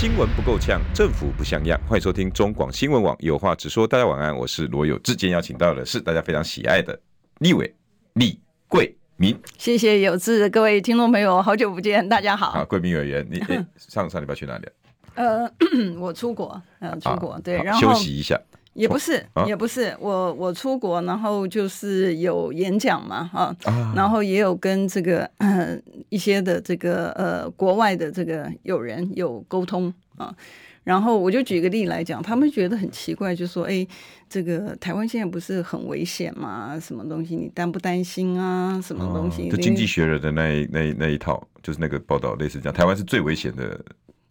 新闻不够呛，政府不像样。欢迎收听中广新闻网有话直说。大家晚安，我是罗有志。今天邀请到的是大家非常喜爱的立委李桂明。谢谢有志，各位听众朋友，好久不见，大家好。啊，桂明委员，你上上礼拜去哪里？呃，我出国，呃，出国，啊、对，然后休息一下。也不是，也不是，我我出国，然后就是有演讲嘛，哈，然后也有跟这个呃 一些的这个呃国外的这个友人有沟通啊，然后我就举个例来讲，他们觉得很奇怪，就说，哎，这个台湾现在不是很危险吗？什么东西你担不担心啊？什么东西？就经济学人的那一那那一套，就是那个报道类似这样，台湾是最危险的。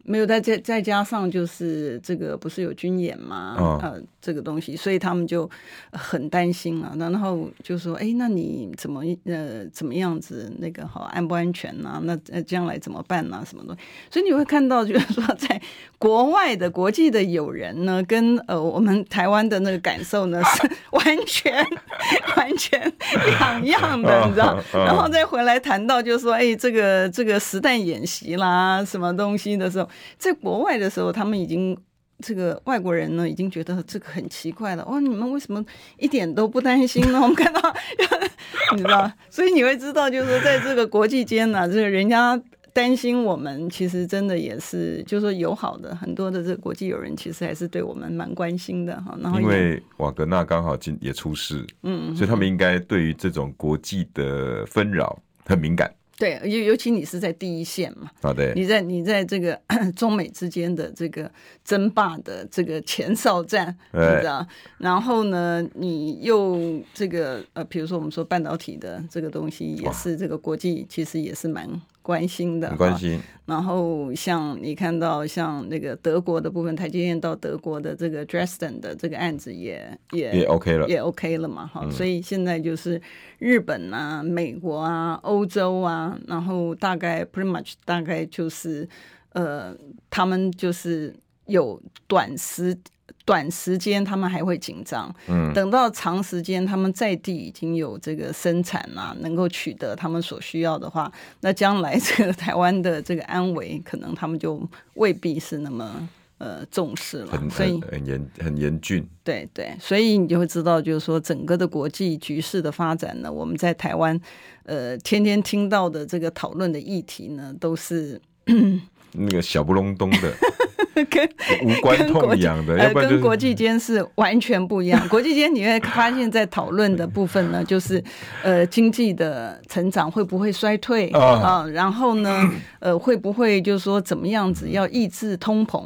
没有，再再再加上就是这个不是有军演吗？啊、呃，这个东西，所以他们就很担心啊。然后就说：“哎，那你怎么呃怎么样子那个好安不安全呐、啊？那呃将来怎么办呐、啊？什么东西？”所以你会看到，就是说在国外的国际的友人呢，跟呃我们台湾的那个感受呢 是完全完全两样的，你知道？然后再回来谈到，就是说：“哎，这个这个实弹演习啦，什么东西的时候。”在国外的时候，他们已经这个外国人呢，已经觉得这个很奇怪了。哇，你们为什么一点都不担心呢？我们看到，你知道，所以你会知道，就是说，在这个国际间呢，这个人家担心我们，其实真的也是，就是说友好的很多的这个国际友人，其实还是对我们蛮关心的哈。然后因为瓦格纳刚好今也出事，嗯，所以他们应该对于这种国际的纷扰很敏感。对，尤尤其你是在第一线嘛，啊对，你在你在这个 中美之间的这个争霸的这个前哨战，你知道？然后呢，你又这个呃，比如说我们说半导体的这个东西，也是这个国际其实也是蛮。关心的，关心。然后像你看到像那个德国的部分，台积电到德国的这个 Dresden 的这个案子也也也 OK 了，也 OK 了嘛，哈。所以现在就是日本啊、美国啊、欧洲啊，然后大概 pretty much 大概就是呃，他们就是有短时。短时间他们还会紧张，嗯，等到长时间他们在地已经有这个生产啊，能够取得他们所需要的话，那将来这个台湾的这个安危，可能他们就未必是那么呃重视了，很所以很严很严峻，对对，所以你就会知道，就是说整个的国际局势的发展呢，我们在台湾呃天天听到的这个讨论的议题呢，都是那个小不隆咚的。跟无关痛痒的，呃，跟国际间是完全不一样。国际间你会发现在讨论的部分呢，就是呃，经济的成长会不会衰退啊？然后呢，呃，会不会就是说怎么样子要抑制通膨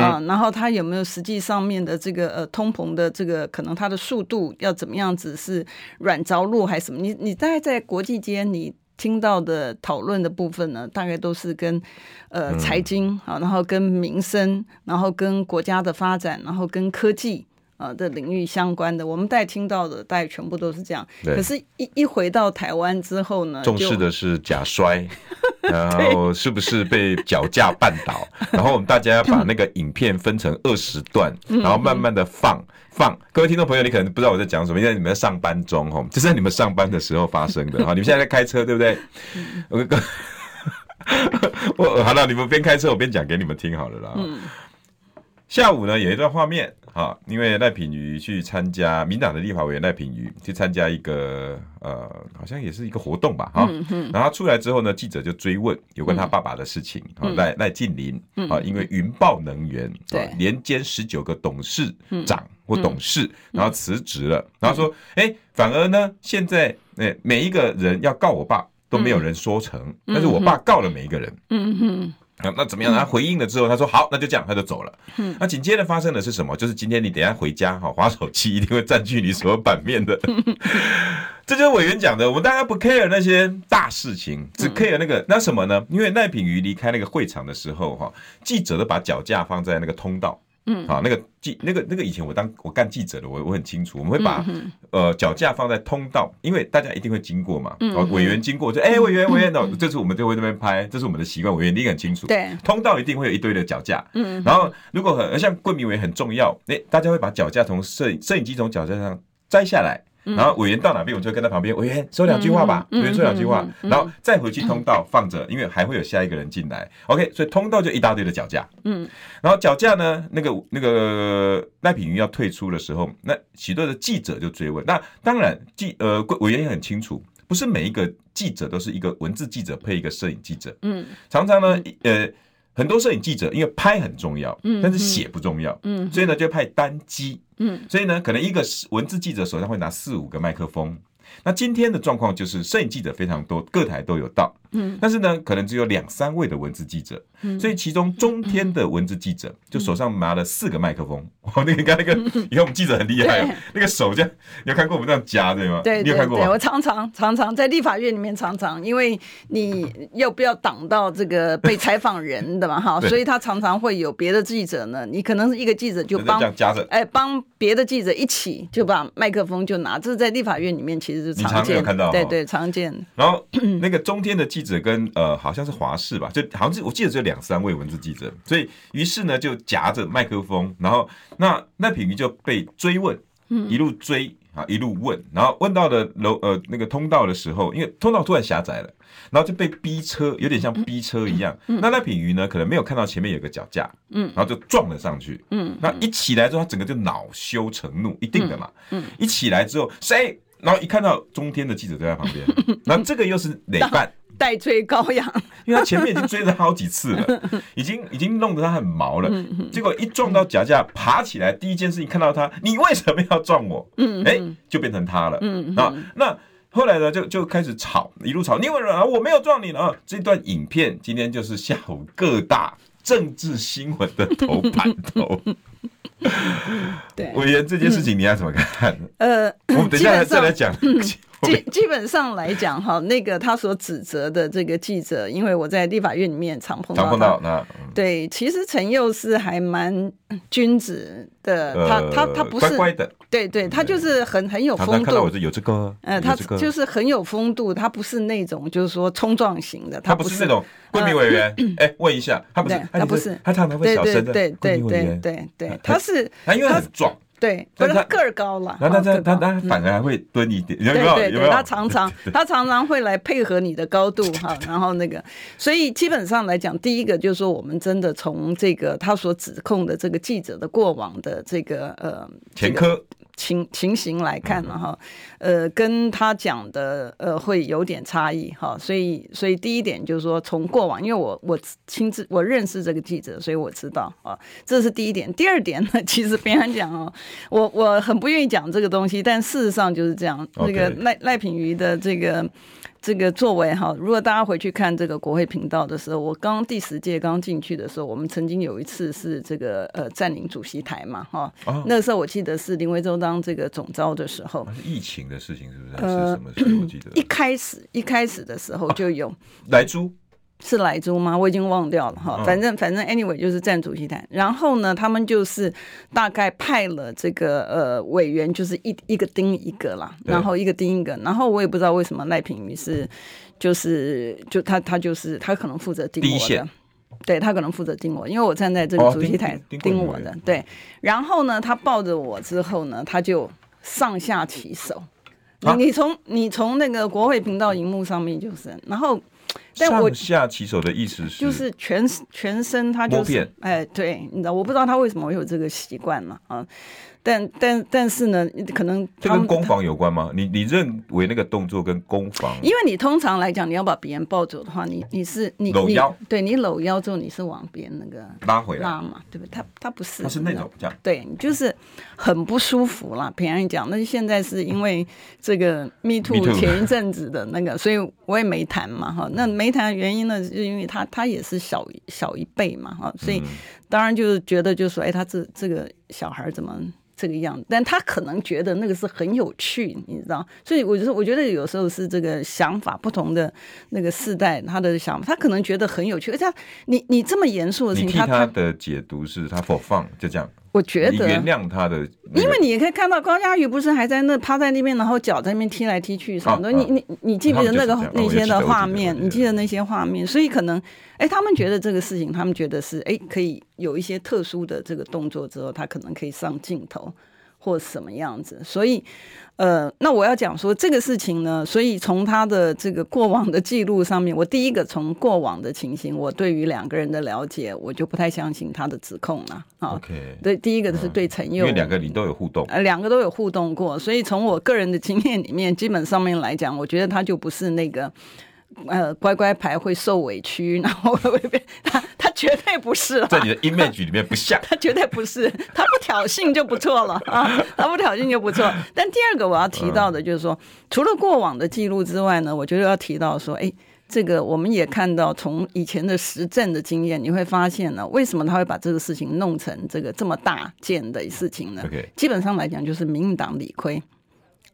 啊？然后它有没有实际上面的这个呃通膨的这个可能它的速度要怎么样子是软着陆还是什么？你你大概在国际间你。听到的讨论的部分呢，大概都是跟呃财经啊，然后跟民生，然后跟国家的发展，然后跟科技啊的领域相关的。我们大概听到的，大概全部都是这样。可是，一一回到台湾之后呢，重视的是假摔，然后是不是被脚架绊倒？然后我们大家要把那个影片分成二十段，然后慢慢的放。放，各位听众朋友，你可能不知道我在讲什么，因为你们在上班中哦，这是在你们上班的时候发生的哈。你们现在在开车，对不对？我 我好了，你们边开车我边讲给你们听好了啦。下午呢，有一段画面哈，因为赖品妤去参加民党的立法委员赖品妤去参加一个呃，好像也是一个活动吧哈。然后出来之后呢，记者就追问有关他爸爸的事情啊，赖赖静林啊，因为云豹能源对。连兼十九个董事长。或董事，然后辞职了，然后说，哎，反而呢，现在，哎，每一个人要告我爸都没有人说成，但是我爸告了每一个人，嗯嗯，那怎么样？他回应了之后，他说好，那就这样，他就走了。那紧接着发生的是什么？就是今天你等下回家哈，滑手机一定会占据你所有版面的。这就是委员讲的，我们大家不 care 那些大事情，只 care 那个那什么呢？因为赖品瑜离开那个会场的时候哈，记者都把脚架放在那个通道。嗯，好，那个记那个那个以前我当我干记者的，我我很清楚，我们会把呃脚架放在通道，因为大家一定会经过嘛，嗯，委员经过就哎，委员委员哦，这次我们就会那边拍，这是我们的习惯，委员一定很清楚。对，通道一定会有一堆的脚架，嗯，然后如果很像桂明委员很重要，哎，大家会把脚架从摄影摄影机从脚架上摘下来。然后委员到哪边，我就跟在旁边。委员说两句话吧，委员说两句话，然后再回去通道放着，因为还会有下一个人进来。OK，所以通道就一大堆的脚架。嗯，然后脚架呢，那个那个赖品妤要退出的时候，那许多的记者就追问。那当然记呃委员也很清楚，不是每一个记者都是一个文字记者配一个摄影记者。嗯，常常呢，呃。很多摄影记者因为拍很重要，但是写不重要，所以呢就派单机，所以呢可能一个文字记者手上会拿四五个麦克风。那今天的状况就是摄影记者非常多，各台都有到。嗯，但是呢，可能只有两三位的文字记者，所以其中中天的文字记者就手上拿了四个麦克风。哦，那个刚那个，以后我们记者很厉害哦，那个手这样，你有看过我们这样夹对吗？对，你有看过？对，我常常常常在立法院里面常常，因为你要不要挡到这个被采访人的嘛 哈，所以他常常会有别的记者呢，你可能是一个记者就帮夹着，哎，帮别的记者一起就把麦克风就拿，这是在立法院里面其实是常见，看到对对常见。然后那个中天的记者跟呃。好像是华视吧，就好像是我记得只有两三位文字记者，所以于是呢就夹着麦克风，然后那那品鱼就被追问，一路追啊一路问，然后问到的楼呃那个通道的时候，因为通道突然狭窄了，然后就被逼车，有点像逼车一样。那赖品鱼呢可能没有看到前面有个脚架，嗯，然后就撞了上去，嗯，那一起来之后他整个就恼羞成怒，一定的嘛，嗯，一起来之后谁？然后一看到中天的记者就在旁边，然后这个又是哪办？代追羔羊，因为他前面已经追了好几次了，已经已经弄得他很毛了。结果一撞到脚架，爬起来，第一件事情看到他，你为什么要撞我？嗯哎，就变成他了。嗯啊，那后来呢，就就开始吵，一路吵。你为什么我没有撞你呢？啊，这段影片今天就是下午各大政治新闻的头版头。对，委员这件事情你要怎么看？呃，我们等一下再来讲。基 基本上来讲，哈，那个他所指责的这个记者，因为我在立法院里面常碰到，常碰到那，对，其实陈佑是还蛮君子的，他他他不是乖乖的，对对，他就是很很有风度。看到我有这个，呃，他就是很有风度，他不是那种就是说冲撞型的，他不是那种贵民委员。哎，问一下，他不是，他不是，他常常会小声的，对对对对对，他是他因为很壮。对，不是他个儿高了，然后他他他反而还会蹲一点，有没有？有没有？他常常 他常常会来配合你的高度哈，然后那个，所以基本上来讲，第一个就是说，我们真的从这个他所指控的这个记者的过往的这个呃前科。情情形来看了哈，呃，跟他讲的呃会有点差异哈，所以所以第一点就是说，从过往，因为我我亲自我认识这个记者，所以我知道啊，这是第一点。第二点呢，其实别人讲哦，我我很不愿意讲这个东西，但事实上就是这样。那 Okay. 个赖赖品瑜的这个。这个作为哈，如果大家回去看这个国会频道的时候，我刚第十届刚进去的时候，我们曾经有一次是这个呃占领主席台嘛哈，哦、那个时候我记得是林维洲当这个总召的时候，是疫情的事情是不是？呃、是什么事？我记得一开始一开始的时候就有莱猪。是莱猪吗？我已经忘掉了哈。反正反正 anyway 就是站主席台，然后呢，他们就是大概派了这个呃委员，就是一一个盯一个啦，然后一个盯一个，然后我也不知道为什么赖品妤是就是就他他就是他可能负责盯我的，对他可能负责盯我，因为我站在这个主席台盯我的，对。然后呢，他抱着我之后呢，他就上下其手。你你从你从那个国会频道荧幕上面就是，然后。但我上下其手的意思是，就是全全身他就是，哎，对，你知道，我不知道他为什么会有这个习惯嘛，啊。但但但是呢，可能这跟攻防有关吗？你你认为那个动作跟攻防？因为你通常来讲，你要把别人抱走的话，你你是你搂腰，对你搂腰之后，你是往别人那个拉回来拉嘛，对不对？他他不是，他是那种这样，对，就是很不舒服啦。平安讲，那现在是因为这个 Me Too 前一阵子的那个，所以我也没谈嘛哈。那没谈的原因呢，是因为他他也是小小一辈嘛哈，所以当然就是觉得就是说，哎，他这这个小孩怎么？这个样子，但他可能觉得那个是很有趣，你知道？所以我觉得，我觉得有时候是这个想法不同的那个世代，他的想法，他可能觉得很有趣。而且你你这么严肃的事情，他的解读是他 for fun 就这样。我觉得原谅他的，因为你也可以看到高佳宇不是还在那趴在那边，然后脚在那边踢来踢去什么的。你你你记不记得那个那些的画面？你记得那些画面？所以可能，哎，他们觉得这个事情，他们觉得是哎，可以有一些特殊的这个动作之后，他可能可以上镜头。或什么样子，所以，呃，那我要讲说这个事情呢，所以从他的这个过往的记录上面，我第一个从过往的情形，我对于两个人的了解，我就不太相信他的指控了。啊，OK，对，第一个是对陈佑，因为两个你都有互动，呃，两个都有互动过，所以从我个人的经验里面，基本上面来讲，我觉得他就不是那个。呃，乖乖牌会受委屈，然后会被他，他绝对不是，在你的 image 里面不像，他绝对不是，他不挑衅就不错了。啊，他不挑衅就不错。但第二个我要提到的就是说，除了过往的记录之外呢，我觉得要提到说，哎，这个我们也看到从以前的实证的经验，你会发现呢，为什么他会把这个事情弄成这个这么大件的事情呢？基本上来讲，就是民进党理亏。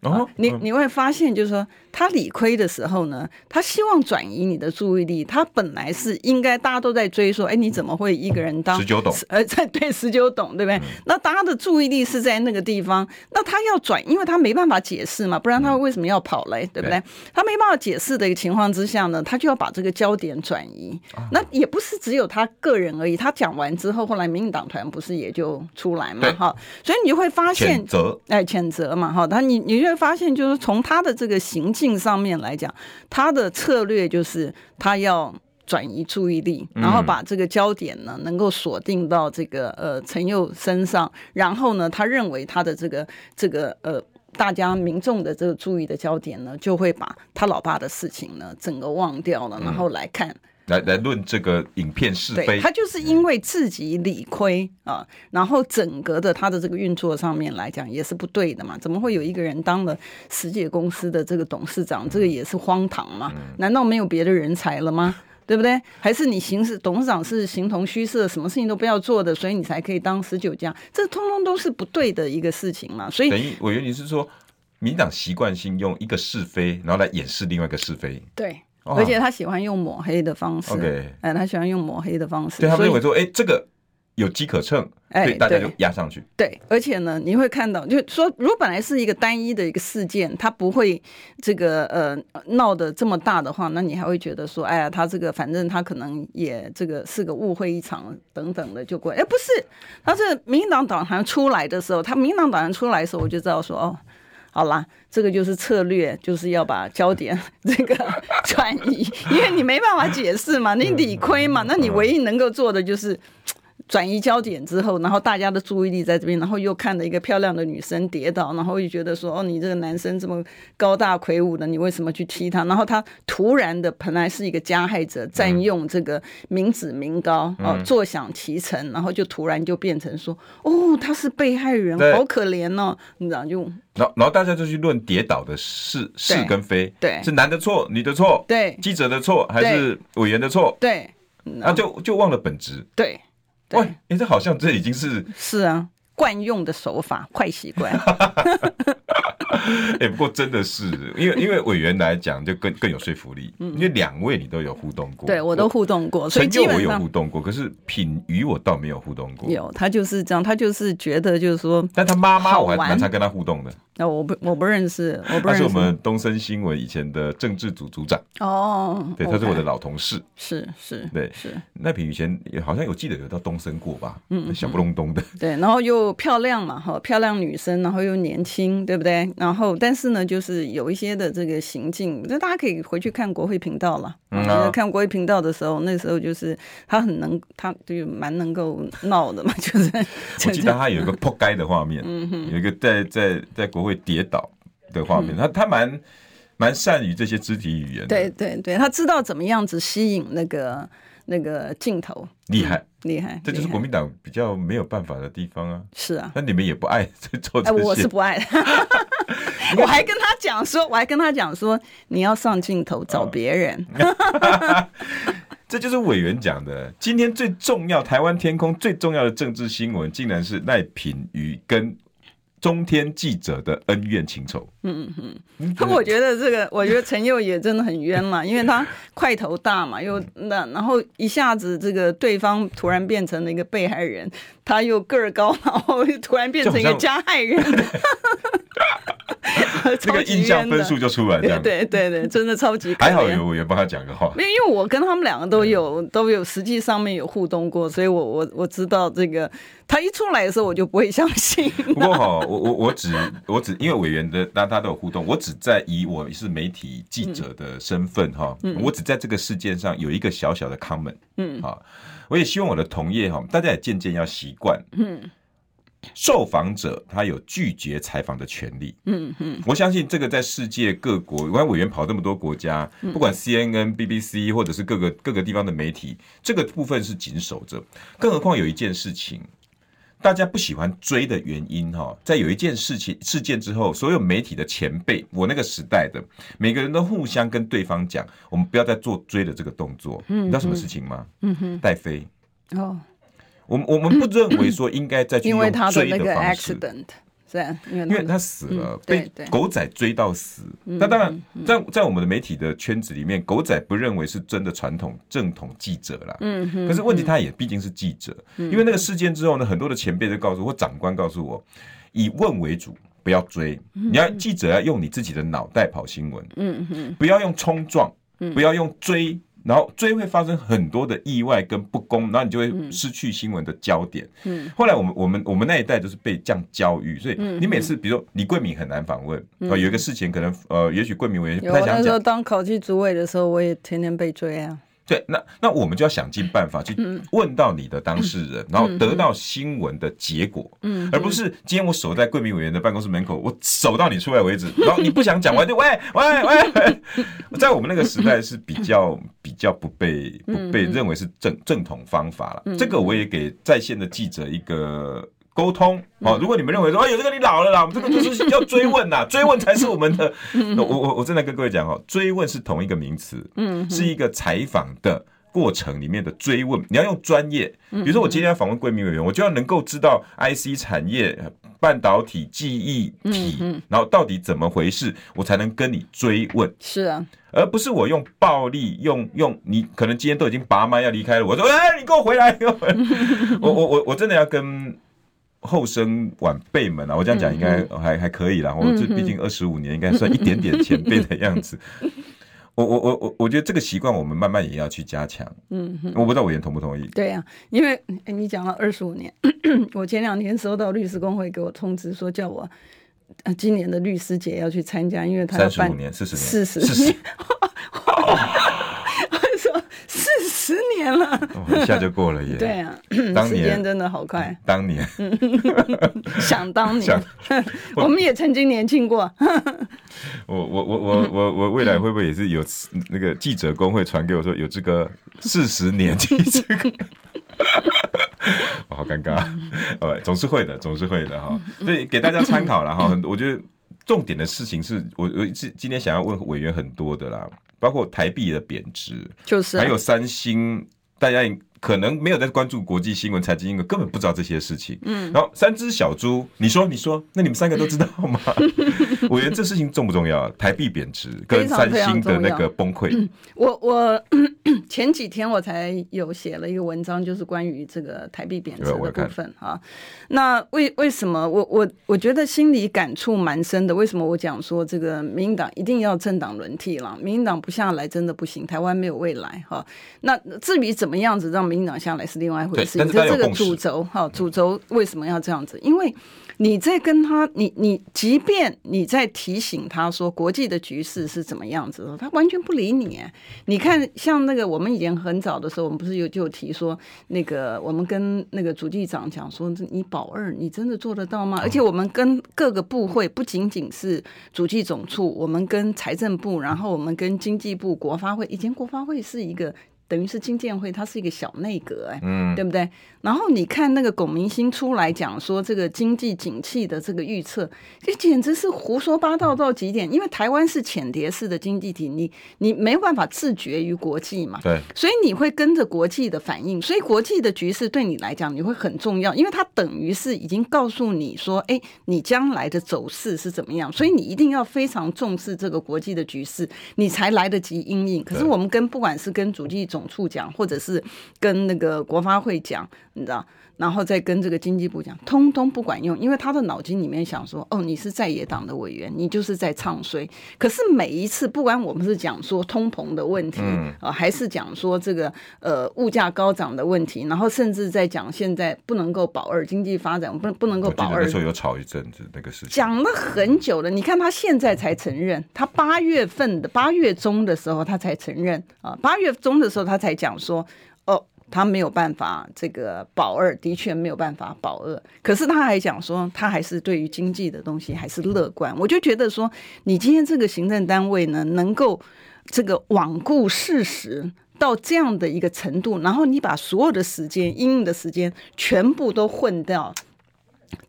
哦，你你会发现，就是说他理亏的时候呢，他希望转移你的注意力。他本来是应该大家都在追说，哎，你怎么会一个人当十九董？呃，在对十九董，对不对？嗯、那大家的注意力是在那个地方，那他要转，因为他没办法解释嘛，不然他为什么要跑嘞，嗯、对不对？他没办法解释的一个情况之下呢，他就要把这个焦点转移。啊、那也不是只有他个人而已，他讲完之后，后来民进党团不是也就出来嘛？哈，所以你就会发现，谴责，哎，谴责嘛，哈，他你你就。会发现，就是从他的这个行径上面来讲，他的策略就是他要转移注意力，然后把这个焦点呢能够锁定到这个呃陈佑身上，然后呢，他认为他的这个这个呃大家民众的这个注意的焦点呢，就会把他老爸的事情呢整个忘掉了，然后来看。来来论这个影片是非，他就是因为自己理亏啊，然后整个的他的这个运作上面来讲也是不对的嘛，怎么会有一个人当了十界公司的这个董事长，这个也是荒唐嘛？难道没有别的人才了吗？对不对？还是你行事董事长是形同虚设，什么事情都不要做的，所以你才可以当十九家？这通通都是不对的一个事情嘛。所以等于我原你是说，民党习惯性用一个是非，然后来掩饰另外一个是非。对。而且他喜欢用抹黑的方式，哎，他喜欢用抹黑的方式，对他们认为说，哎，这个有机可乘，哎，大家就压上去。对，而且呢，你会看到，就说如果本来是一个单一的一个事件，他不会这个呃闹得这么大的话，那你还会觉得说，哎呀，他这个反正他可能也这个是个误会一场等等的就过。哎，不是，他是民进党党团出来的时候，他民进党党团出来的时候，我就知道说，哦。好啦，这个就是策略，就是要把焦点 这个转移，因为你没办法解释嘛，你理亏嘛，那你唯一能够做的就是。转移焦点之后，然后大家的注意力在这边，然后又看了一个漂亮的女生跌倒，然后又觉得说：“哦，你这个男生这么高大魁梧的，你为什么去踢他？”然后他突然的，本来是一个加害者，占用这个民脂民膏，嗯、哦，坐享其成，然后就突然就变成说：“哦，他是被害人，好可怜哦。”你知道就，然后然后大家就去论跌倒的是是跟非，对，是男的错，女的错，对，记者的错还是委员的错？对，那就就忘了本质，对。喂，你这好像这已经是是啊，惯用的手法，坏习惯。哎、欸，不过真的是，因为因为委员来讲就更更有说服力，嗯、因为两位你都有互动过，对我都互动过，陈佑我有互动过，可是品妤我倒没有互动过。有，他就是这样，他就是觉得就是说，但他妈妈我还蛮常跟他互动的。那我不我不认识，我不认识。他是我们东森新闻以前的政治组组长哦，对，他是我的老同事，是是，对是。那品妤以前好像有记得有到东森过吧，嗯，小不隆咚的，对，然后又漂亮嘛，哈，漂亮女生，然后又年轻，对不对？然后但是呢，就是有一些的这个行径，那大家可以回去看国会频道了。嗯，看国会频道的时候，那时候就是他很能，他就蛮能够闹的嘛，就是。我记得他有一个扑街的画面，有一个在在在国会。会跌倒的画面，他他蛮蛮善于这些肢体语言的，对对对，他知道怎么样子吸引那个那个镜头，厉害厉害，这就是国民党比较没有办法的地方啊。是啊，那你们也不爱做这些，我是不爱，我还跟他讲说，我还跟他讲说，你要上镜头找别人，这就是委员讲的。今天最重要，台湾天空最重要的政治新闻，竟然是赖品妤跟。中天记者的恩怨情仇。嗯嗯嗯。那我觉得这个，我觉得陈佑也真的很冤嘛，因为他块头大嘛，又那然后一下子这个对方突然变成了一个被害人，他又个儿高，然后又突然变成一个加害人。这个印象分数就出来，这样。对 对对，真的超级还好有委员帮他讲个话，因为因为我跟他们两个都有都有实际上面有互动过，所以我我我知道这个他一出来的时候我就不会相信。不过哈，我我我只我只因为委员的大家都有互动，我只在以我是媒体记者的身份哈，我只在这个事件上有一个小小的 comment，嗯，好，我也希望我的同业哈，大家也渐渐要习惯，嗯。受访者他有拒绝采访的权利。嗯嗯，我相信这个在世界各国，我看委员跑这么多国家，不管 CNN、BBC 或者是各个各个地方的媒体，这个部分是紧守着。更何况有一件事情，大家不喜欢追的原因哈，在有一件事情事件之后，所有媒体的前辈，我那个时代的每个人都互相跟对方讲，我们不要再做追的这个动作。你知道什么事情吗？嗯哼，戴飞。哦。我们我们不认为说应该再去用追的方式，因为他的那个 accident，因为他死了，被狗仔追到死。那当然，在在我们的媒体的圈子里面，狗仔不认为是真的传统正统记者啦。嗯，可是问题他也毕竟是记者，因为那个事件之后呢，很多的前辈都告诉我，或长官告诉我，以问为主，不要追。你要记者要用你自己的脑袋跑新闻，嗯嗯，不要用冲撞，不要用追。然后追会发生很多的意外跟不公，然后你就会失去新闻的焦点。嗯，后来我们我们我们那一代就是被这样教育，所以你每次比如说李桂敏很难访问，有一个事情可能呃，也许桂敏我也不太想讲。那时候当考纪主委的时候，我也天天被追啊。对，那那我们就要想尽办法去问到你的当事人，然后得到新闻的结果，嗯，而不是今天我守在贵民委员的办公室门口，我守到你出来为止，然后你不想讲完就喂喂喂。在我们那个时代是比较比较不被不被认为是正正统方法了，这个我也给在线的记者一个。沟通哦，如果你们认为说，哎呦，这个你老了啦，我们这个 就是要追问呐，追问才是我们的。我我我正在跟各位讲哦，追问是同一个名词，嗯，是一个采访的过程里面的追问，你要用专业。比如说我今天要访问贵民委员，我就要能够知道 IC 产业、半导体、记忆体，然后到底怎么回事，我才能跟你追问。是啊，而不是我用暴力，用用你可能今天都已经拔麦要离开了，我说，哎，你给我回来！我 我我我真的要跟。后生晚辈们啊，我这样讲应该还还可以啦。我这毕竟二十五年，应该算一点点前辈的 样子。我我我我我觉得这个习惯，我们慢慢也要去加强。嗯，我不知道委员同不同意？对呀、啊，因为你讲了二十五年，我前两天收到律师工会给我通知说，叫我今年的律师节要去参加，因为他要办三十五年、四十年、四十年。十年了，一下就过了耶。对啊，当年时间真的好快。当年，想当年，我们也曾经年轻过。我我我我我我未来会不会也是有那个记者工会传给我说有这个四十年记者？我好尴尬。呃，总是会的，总是会的哈。所以给大家参考了哈。我觉得重点的事情是我我是今天想要问委员很多的啦。包括台币的贬值，就是还有三星，大家可能没有在关注国际新闻、财经新闻，根本不知道这些事情。嗯，然后三只小猪，你说，你说，那你们三个都知道吗？我觉得这事情重不重要？台币贬值跟三星的那个崩溃。我我前几天我才有写了一个文章，就是关于这个台币贬值的部分哈。那为为什么我我我觉得心里感触蛮深的？为什么我讲说这个民进党一定要政党轮替了？民进党不下来真的不行，台湾没有未来哈。那至于怎么样子让民进党下来是另外一回事。你这这个主轴哈，主轴为什么要这样子？因为你在跟他，你你即便你在提醒他说国际的局势是怎么样子的，他完全不理你。你看，像那个我们以前很早的时候，我们不是有就提说，那个我们跟那个主计长讲说，你保二，你真的做得到吗？而且我们跟各个部会，不仅仅是主计总处，我们跟财政部，然后我们跟经济部、国发会，以前国发会是一个。等于是金建会，它是一个小内阁，哎，嗯，对不对？然后你看那个龚明星出来讲说这个经济景气的这个预测，这简直是胡说八道到极点。因为台湾是浅碟式的经济体，你你没有办法自绝于国际嘛，对，所以你会跟着国际的反应，所以国际的局势对你来讲你会很重要，因为它等于是已经告诉你说，哎，你将来的走势是怎么样，所以你一定要非常重视这个国际的局势，你才来得及应应。可是我们跟不管是跟主计总处讲，或者是跟那个国发会讲。你知道，然后再跟这个经济部讲，通通不管用，因为他的脑筋里面想说，哦，你是在野党的委员，你就是在唱衰。可是每一次，不管我们是讲说通膨的问题，啊、呃，还是讲说这个呃物价高涨的问题，然后甚至在讲现在不能够保二经济发展，不不能够保二。那时候有吵一阵子那个事情，讲了很久了。你看他现在才承认，他八月份的八月中的时候他才承认啊，八月中的时候他才讲说。他没有办法，这个保二的确没有办法保二。可是他还讲说，他还是对于经济的东西还是乐观。我就觉得说，你今天这个行政单位呢，能够这个罔顾事实到这样的一个程度，然后你把所有的时间、阴影的时间全部都混掉。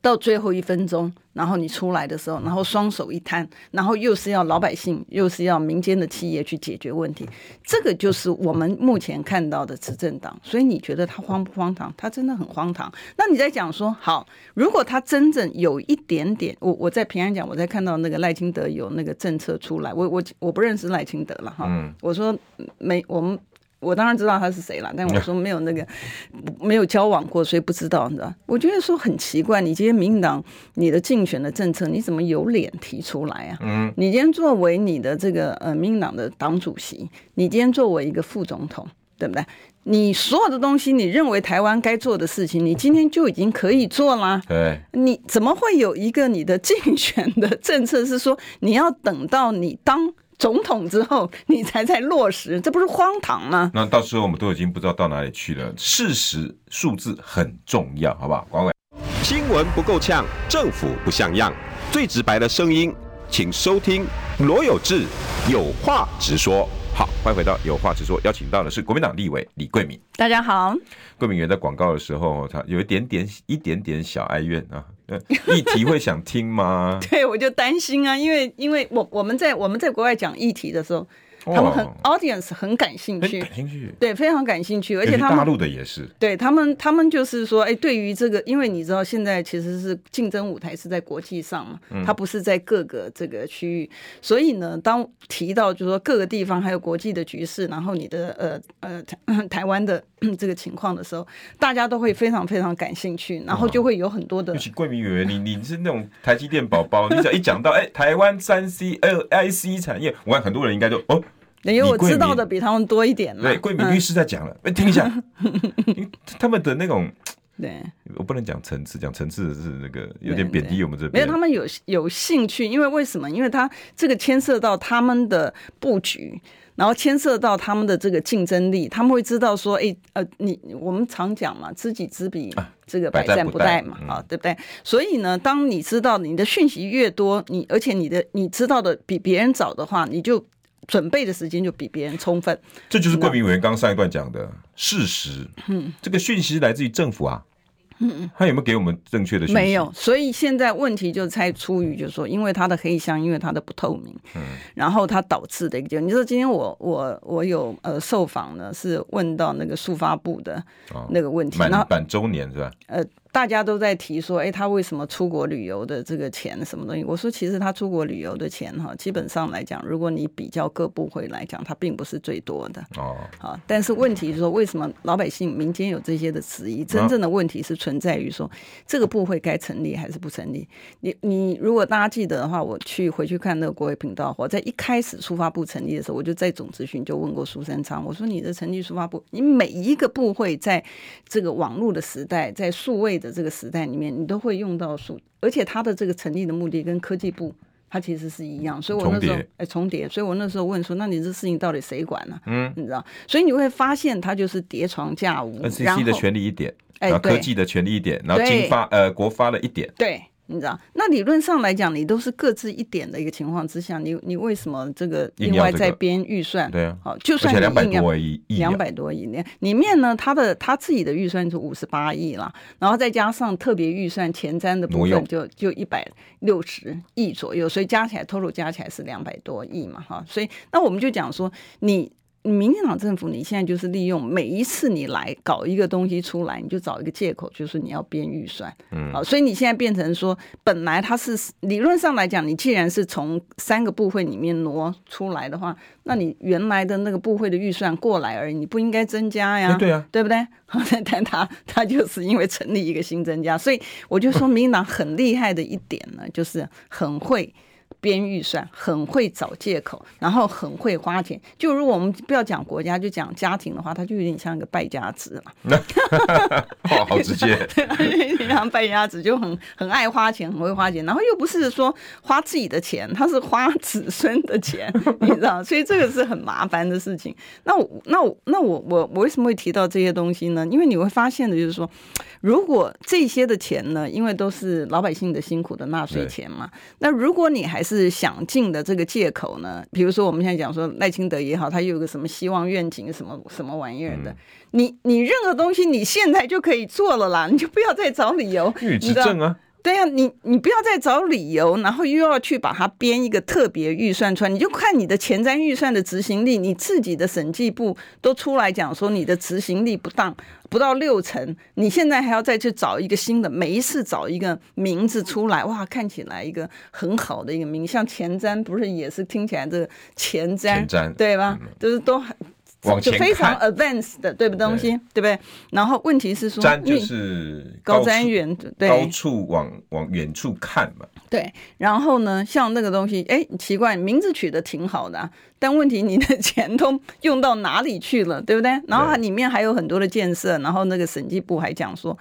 到最后一分钟，然后你出来的时候，然后双手一摊，然后又是要老百姓，又是要民间的企业去解决问题，这个就是我们目前看到的执政党。所以你觉得他荒不荒唐？他真的很荒唐。那你在讲说，好，如果他真正有一点点，我我在平安讲，我在看到那个赖清德有那个政策出来，我我我不认识赖清德了哈，我说没我们。我当然知道他是谁了，但我说没有那个没有交往过，所以不知道，你知道？我觉得说很奇怪，你今天民进党你的竞选的政策，你怎么有脸提出来啊？嗯，你今天作为你的这个呃民进党的党主席，你今天作为一个副总统，对不对？你所有的东西，你认为台湾该做的事情，你今天就已经可以做了。对，你怎么会有一个你的竞选的政策是说你要等到你当？总统之后，你才在落实，这不是荒唐吗？那到时候我们都已经不知道到哪里去了。事实数字很重要，好不好？广伟，新闻不够呛，政府不像样，最直白的声音，请收听罗有志有话直说。好，欢迎回到有话直说，邀请到的是国民党立委李桂敏。大家好，桂敏员在广告的时候，他有一点点一点点小哀怨啊。议题会想听吗？对，我就担心啊，因为因为我我们在我们在国外讲议题的时候。他们很 audience 很感兴趣，感兴趣，对，非常感兴趣，而且他们大陆的也是，对他们，他们就是说，哎，对于这个，因为你知道，现在其实是竞争舞台是在国际上嘛，它不是在各个这个区域，所以呢，当提到就是说各个地方还有国际的局势，然后你的呃呃台台湾的 这个情况的时候，大家都会非常非常感兴趣，然后就会有很多的。尤其贵敏委员，你你是那种台积电宝宝，你只要一讲到哎台湾三 C L I C 产业，我看很多人应该就哦。因为我知道的比他们多一点嘛。对，贵敏律师在讲了，哎、嗯，听一下，他们的那种，对，我不能讲层次，讲层次是那个有点贬低我们这边。没有，他们有有兴趣，因为为什么？因为他这个牵涉到他们的布局，然后牵涉到他们的这个竞争力，他们会知道说，哎，呃，你我们常讲嘛，知己知彼，这个百战不殆嘛，啊，对不对？所以呢，当你知道你的讯息越多，你而且你的你知道的比别人早的话，你就。准备的时间就比别人充分，这就是贵宾委员刚上一段讲的事实。嗯，这个讯息来自于政府啊。嗯，他有没有给我们正确的讯息？没有，所以现在问题就在出于，就是说，因为它的黑箱，因为它的不透明，嗯，然后它导致的一个就，你说今天我我我有呃受访呢，是问到那个速发部的那个问题，满满周年是吧？呃。大家都在提说，哎，他为什么出国旅游的这个钱什么东西？我说，其实他出国旅游的钱哈，基本上来讲，如果你比较各部会来讲，它并不是最多的哦。好，但是问题是说，为什么老百姓民间有这些的质疑？真正的问题是存在于说，这个部会该成立还是不成立？你你如果大家记得的话，我去回去看那个国会频道，我在一开始出发部成立的时候，我就在总咨询就问过苏三昌，我说你的成立出发部，你每一个部会在这个网络的时代，在数位的这个时代里面，你都会用到数，而且它的这个成立的目的跟科技部它其实是一样，所以我那时候哎重叠，所以我那时候问说，那你这事情到底谁管呢、啊？嗯，你知道，所以你会发现它就是叠床架屋，NCC 的权利一点，哎，科技的权利一点，然后经发呃国发了一点，对。你知道？那理论上来讲，你都是各自一点的一个情况之下，你你为什么这个另外再编预算？对啊，好，就算你两百多亿，两百多亿呢，里面呢，他的他自己的预算是五十八亿了，然后再加上特别预算前瞻的部分就就一百六十亿左右，所以加起来 total 加起来是两百多亿嘛，哈，所以那我们就讲说你。民进党政府，你现在就是利用每一次你来搞一个东西出来，你就找一个借口，就是你要编预算，嗯，好，所以你现在变成说，本来它是理论上来讲，你既然是从三个部会里面挪出来的话，那你原来的那个部会的预算过来而已，你不应该增加呀，对啊，对不对？但他他就是因为成立一个新增加，所以我就说，民进党很厉害的一点呢，就是很会。编预算很会找借口，然后很会花钱。就如果我们不要讲国家，就讲家庭的话，他就有点像一个败家子嘛。哦，好直接。有点像败家子，就很很爱花钱，很会花钱，然后又不是说花自己的钱，他是花子孙的钱，你知道？所以这个是很麻烦的事情。那我那我那我我我为什么会提到这些东西呢？因为你会发现的就是说，如果这些的钱呢，因为都是老百姓的辛苦的纳税钱嘛，那如果你还是是想尽的这个借口呢？比如说我们现在讲说赖清德也好，他又有个什么希望愿景，什么什么玩意儿的，嗯、你你任何东西你现在就可以做了啦，你就不要再找理由。你知道啊。对呀、啊，你你不要再找理由，然后又要去把它编一个特别预算出来，你就看你的前瞻预算的执行力，你自己的审计部都出来讲说你的执行力不当，不到六成，你现在还要再去找一个新的，每一次找一个名字出来，哇，看起来一个很好的一个名，像前瞻不是也是听起来这个前瞻，前瞻对吧？嗯、就是都很。就非常 advanced 的，对不东西，对不对？然后问题是说，瞻就是高瞻远，对，高处往往远处看嘛。对，然后呢，像那个东西，哎，奇怪，名字取得挺好的，但问题你的钱都用到哪里去了，对不对？然后它里面还有很多的建设，然后那个审计部还讲说。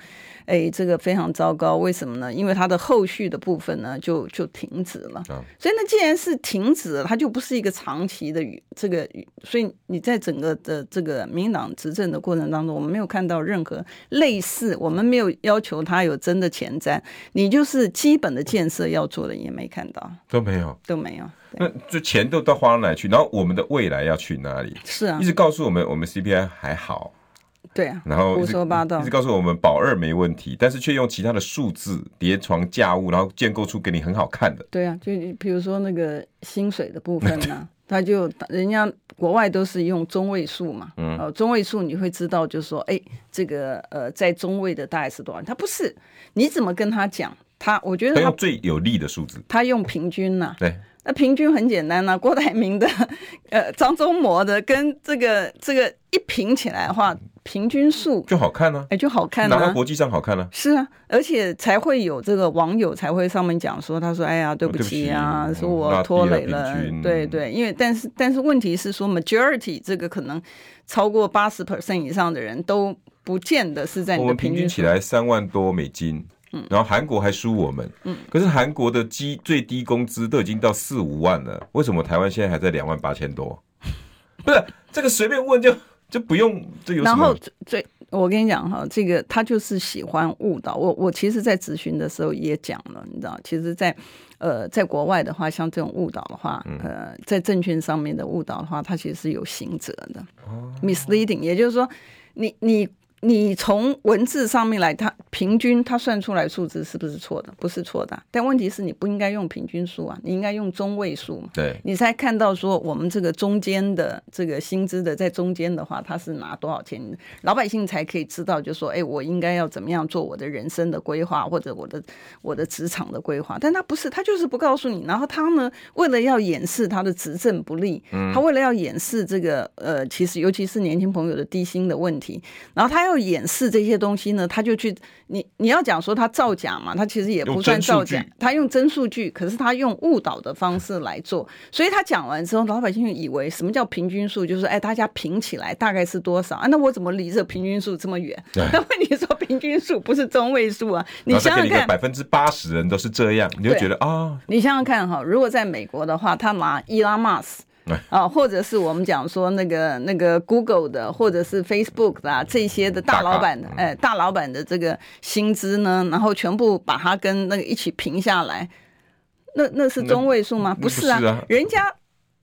哎，这个非常糟糕，为什么呢？因为它的后续的部分呢，就就停止了。嗯、所以那既然是停止了，它就不是一个长期的这个。所以你在整个的这个民进党执政的过程当中，我们没有看到任何类似，我们没有要求他有真的前瞻，你就是基本的建设要做的也没看到，都没有，都没有。那就钱都到花到哪去？然后我们的未来要去哪里？是啊，一直告诉我们，我们 CPI 还好。对啊，然后胡说八道，一直告诉我们保二没问题，但是却用其他的数字叠床架屋，然后建构出给你很好看的。对啊，就比如说那个薪水的部分呢、啊，他就人家国外都是用中位数嘛，嗯，呃，中位数你会知道，就是说，哎，这个呃，在中位的大概是多少？他不是，你怎么跟他讲？他我觉得他，最有利的数字，他用平均呐、啊，对。那平均很简单呐、啊，郭台铭的、呃张忠谋的跟这个这个一平起来的话，平均数就好看呢、啊，哎，就好看啊，拿到国际上好看呢、啊。是啊，而且才会有这个网友才会上面讲说，他说哎呀，对不起啊，哦、起说我拖累了，了对对，因为但是但是问题是说，majority 这个可能超过八十 percent 以上的人都不见得是在你的平均，平均起来三万多美金。嗯，然后韩国还输我们，嗯，可是韩国的基最低工资都已经到四五万了，为什么台湾现在还在两万八千多？不是这个随便问就就不用这有什么？然后最我跟你讲哈，这个他就是喜欢误导我。我其实，在咨询的时候也讲了，你知道，其实在，在呃，在国外的话，像这种误导的话，呃，在证券上面的误导的话，它其实是有刑责的，哦，misleading，也就是说，你你。你从文字上面来，它平均它算出来数字是不是错的？不是错的，但问题是你不应该用平均数啊，你应该用中位数嘛。对，你才看到说我们这个中间的这个薪资的在中间的话，他是拿多少钱，老百姓才可以知道，就说哎，我应该要怎么样做我的人生的规划或者我的我的职场的规划。但他不是，他就是不告诉你。然后他呢，为了要掩饰他的执政不力，嗯，他为了要掩饰这个呃，其实尤其是年轻朋友的低薪的问题，然后他。要掩饰这些东西呢，他就去你你要讲说他造假嘛，他其实也不算造假，他用真数据，可是他用误导的方式来做，所以他讲完之后，老百姓就以为什么叫平均数，就是哎，大家平起来大概是多少啊？那我怎么离这平均数这么远？那问题说平均数不是中位数啊？你想想看，百分之八十人都是这样，你就觉得啊，你想想看哈，如果在美国的话，他拿伊拉马斯。啊，或者是我们讲说那个那个 Google 的，或者是 Facebook 的、啊、这些的大老板的，哎，大老板的这个薪资呢，然后全部把它跟那个一起平下来，那那是中位数吗？不是啊，人家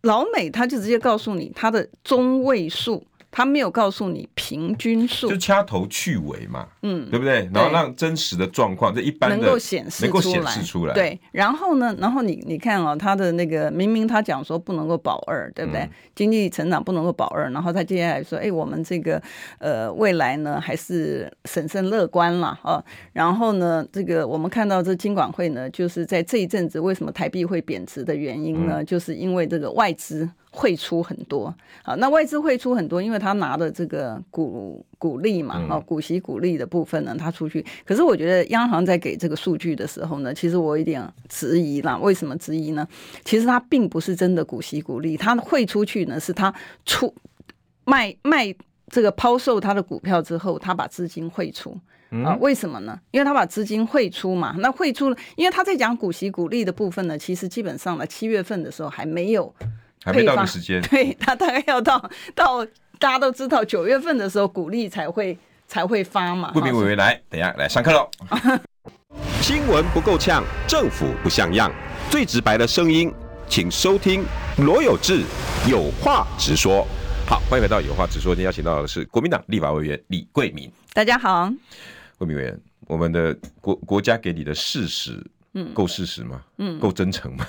老美他就直接告诉你他的中位数。他没有告诉你平均数，就掐头去尾嘛，嗯，对不对？然后让真实的状况，这一般的能够显示出来，显示出来。对，然后呢，然后你你看哦，他的那个明明他讲说不能够保二，对不对？嗯、经济成长不能够保二，然后他接下来说，哎，我们这个呃未来呢还是审慎乐观了啊。然后呢，这个我们看到这金管会呢，就是在这一阵子为什么台币会贬值的原因呢？嗯、就是因为这个外资。汇出很多，啊，那外资汇出很多，因为他拿的这个股股利嘛，哦，股息股利的部分呢，他出去。可是我觉得央行在给这个数据的时候呢，其实我有点质疑啦。为什么质疑呢？其实他并不是真的股息股利，他汇出去呢，是他出卖卖这个抛售他的股票之后，他把资金汇出啊？为什么呢？因为他把资金汇出嘛。那汇出了，因为他在讲股息股利的部分呢，其实基本上呢，七月份的时候还没有。还没到的时间，对，他大概要到到大家都知道九月份的时候，股利才会才会发嘛。贵敏委员来，等一下来上课喽。新闻不够呛，政府不像样，最直白的声音，请收听罗有志有话直说。好，欢迎回到有话直说，今天邀请到的是国民党立法委员李桂敏。大家好，桂敏委员，我们的国国家给你的事实。嗯，够事实吗？嗯，够真诚吗？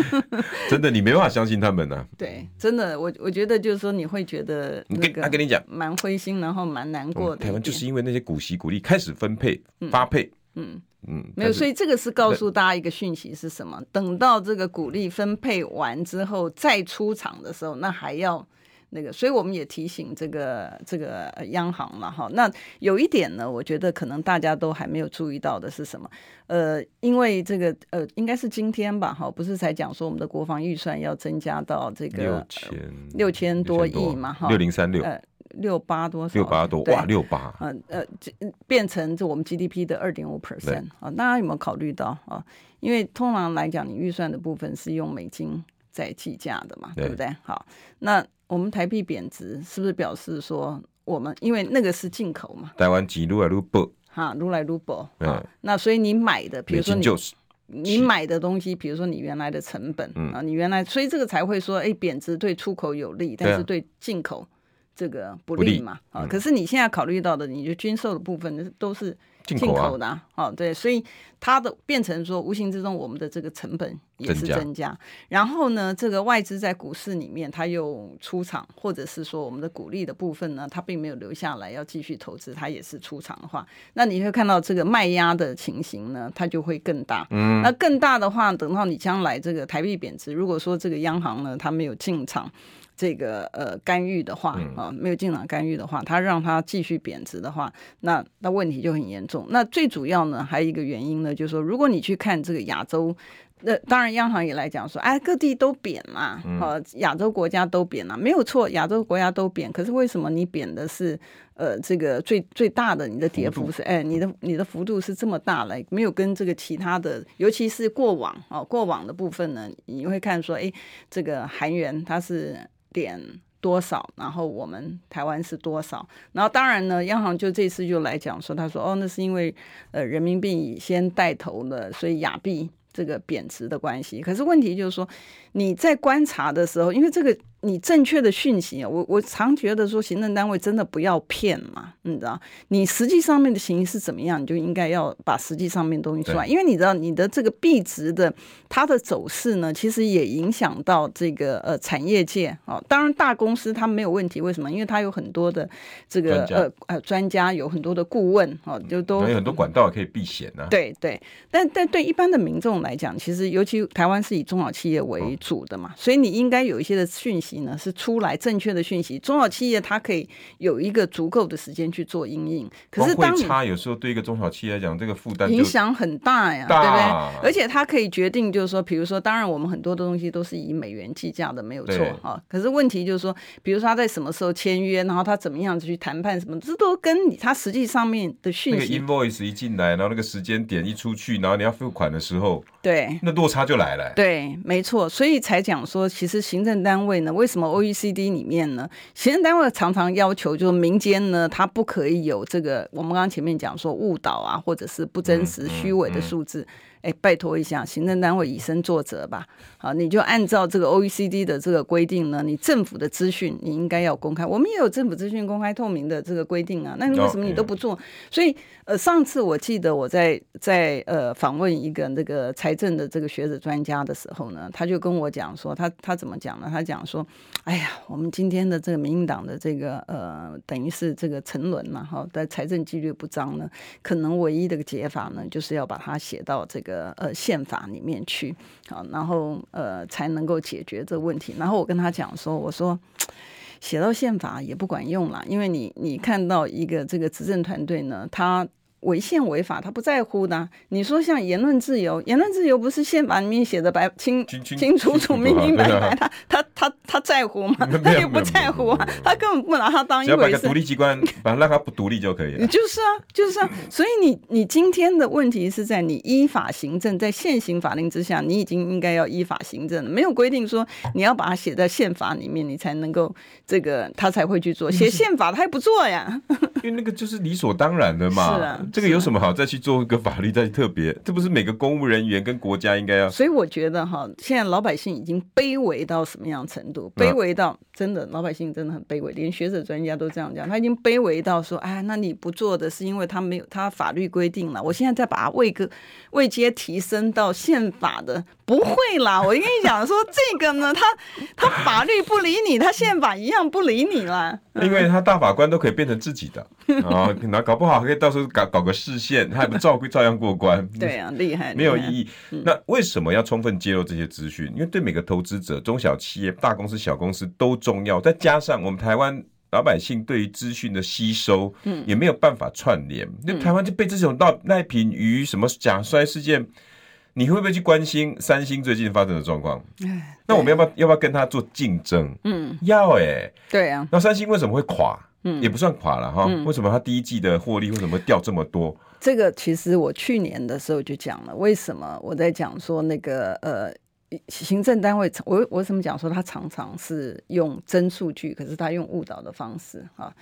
真的，你没办法相信他们呢、啊。对，真的，我我觉得就是说，你会觉得那个，他跟你讲，蛮灰心，然后蛮难过的。台湾就是因为那些股息股利开始分配发配，嗯嗯，没有，所以这个是告诉大家一个讯息是什么？等到这个股利分配完之后再出场的时候，那还要。那个，所以我们也提醒这个这个央行了哈。那有一点呢，我觉得可能大家都还没有注意到的是什么？呃，因为这个呃，应该是今天吧，哈，不是才讲说我们的国防预算要增加到这个六千六千多亿嘛，哈，六零三六，呃，六八多少？六八多哇，六八，嗯呃，变成这我们 GDP 的二点五 percent 啊。大家有没有考虑到啊？因为通常来讲，你预算的部分是用美金在计价的嘛，对不对？好，那。我们台币贬值是不是表示说我们因为那个是进口嘛？台湾几卢来卢布哈，卢来卢布。嗯，那所以你买的，比如说你你买的东西，比如说你原来的成本啊，你原来所以这个才会说，哎，贬值对出口有利，但是对进口这个不利嘛。啊，可是你现在考虑到的，你就军售的部分都是。进口的啊，哦，对，所以它的变成说，无形之中我们的这个成本也是增加。增加然后呢，这个外资在股市里面，它又出场，或者是说我们的股利的部分呢，它并没有留下来要继续投资，它也是出场的话，那你会看到这个卖压的情形呢，它就会更大。嗯，那更大的话，等到你将来这个台币贬值，如果说这个央行呢，它没有进场。这个呃干预的话啊，没有进场干预的话，它让它继续贬值的话，那那问题就很严重。那最主要呢，还有一个原因呢，就是说，如果你去看这个亚洲，那当然央行也来讲说，哎，各地都贬嘛，啊，亚洲国家都贬了，没有错，亚洲国家都贬。可是为什么你贬的是呃这个最最大的，你的跌幅是哎，你的你的幅度是这么大了，没有跟这个其他的，尤其是过往啊过往的部分呢，你会看说，哎，这个韩元它是。点多少？然后我们台湾是多少？然后当然呢，央行就这次就来讲说，他说哦，那是因为呃人民币先带头了，所以亚币这个贬值的关系。可是问题就是说，你在观察的时候，因为这个。你正确的讯息啊，我我常觉得说，行政单位真的不要骗嘛，你知道？你实际上面的情形是怎么样，你就应该要把实际上面东西出来，因为你知道你的这个币值的它的走势呢，其实也影响到这个呃产业界啊。当然大公司它没有问题，为什么？因为它有很多的这个呃呃专家，有很多的顾问啊，就都有很多管道可以避险呢。对对，但但对一般的民众来讲，其实尤其台湾是以中小企业为主的嘛，所以你应该有一些的讯息。息呢是出来正确的讯息，中小企业它可以有一个足够的时间去做应应。可是当差有时候对一个中小企业来讲，这个负担影响很大呀，大对不对？而且它可以决定，就是说，比如说，当然我们很多的东西都是以美元计价的，没有错啊。可是问题就是说，比如说他在什么时候签约，然后他怎么样子去谈判什么，这都跟你他实际上面的讯息。那个 invoice 一进来，然后那个时间点一出去，然后你要付款的时候，对，那落差就来了。对，没错，所以才讲说，其实行政单位呢，为什么 OECD 里面呢，行政单位常常要求，就是民间呢，它不可以有这个，我们刚刚前面讲说误导啊，或者是不真实、虚伪的数字。哎，拜托一下，行政单位以身作则吧。好，你就按照这个 OECD 的这个规定呢，你政府的资讯你应该要公开。我们也有政府资讯公开透明的这个规定啊。那为什么你都不做？所以，呃，上次我记得我在在呃访问一个那个财政的这个学者专家的时候呢，他就跟我讲说，他他怎么讲呢？他讲说，哎呀，我们今天的这个民进党的这个呃，等于是这个沉沦嘛，哈，在财政纪律不彰呢，可能唯一的解法呢，就是要把它写到这个。呃，宪法里面去啊，然后呃，才能够解决这问题。然后我跟他讲说，我说写到宪法也不管用了，因为你你看到一个这个执政团队呢，他。违宪违法，他不在乎的。你说像言论自由，言论自由不是宪法里面写的白清清清楚楚、明明白白，他他他他在乎吗？他也不在乎啊，他根本不拿他当一回事。只要把个独立机关，把它让他不独立就可以了。就是啊，就是啊。所以你你今天的问题是在你依法行政，在现行法令之下，你已经应该要依法行政了。没有规定说你要把它写在宪法里面，你才能够这个他才会去做。写宪法他也不做呀，因为那个就是理所当然的嘛。是啊。这个有什么好再去做一个法律再特别？这不是每个公务人员跟国家应该要？所以我觉得哈，现在老百姓已经卑微到什么样程度？卑微到真的老百姓真的很卑微，连学者专家都这样讲，他已经卑微到说：“哎，那你不做的是因为他没有他法律规定了。我现在再把它位个位阶提升到宪法的，不会啦。我跟你讲说这个呢，他他法律不理你，他宪法一样不理你啦，因为他大法官都可以变成自己的啊，那搞不好可以到时候搞搞个视线，他还不照规照样过关？对啊，厉害，没有意义。那为什么要充分揭露这些资讯？因为对每个投资者、中小企业、大公司、小公司都重要。再加上我们台湾老百姓对于资讯的吸收，嗯，也没有办法串联。那台湾就被这种到赖品鱼什么假摔事件，你会不会去关心三星最近发生的状况？那我们要不要要不要跟他做竞争？嗯，要哎、欸，对啊。那三星为什么会垮？嗯，也不算垮了哈。为什么他第一季的获利为什么会掉这么多？这个其实我去年的时候就讲了，为什么我在讲说那个呃，行政单位，我我怎么讲说他常常是用真数据，可是他用误导的方式啊。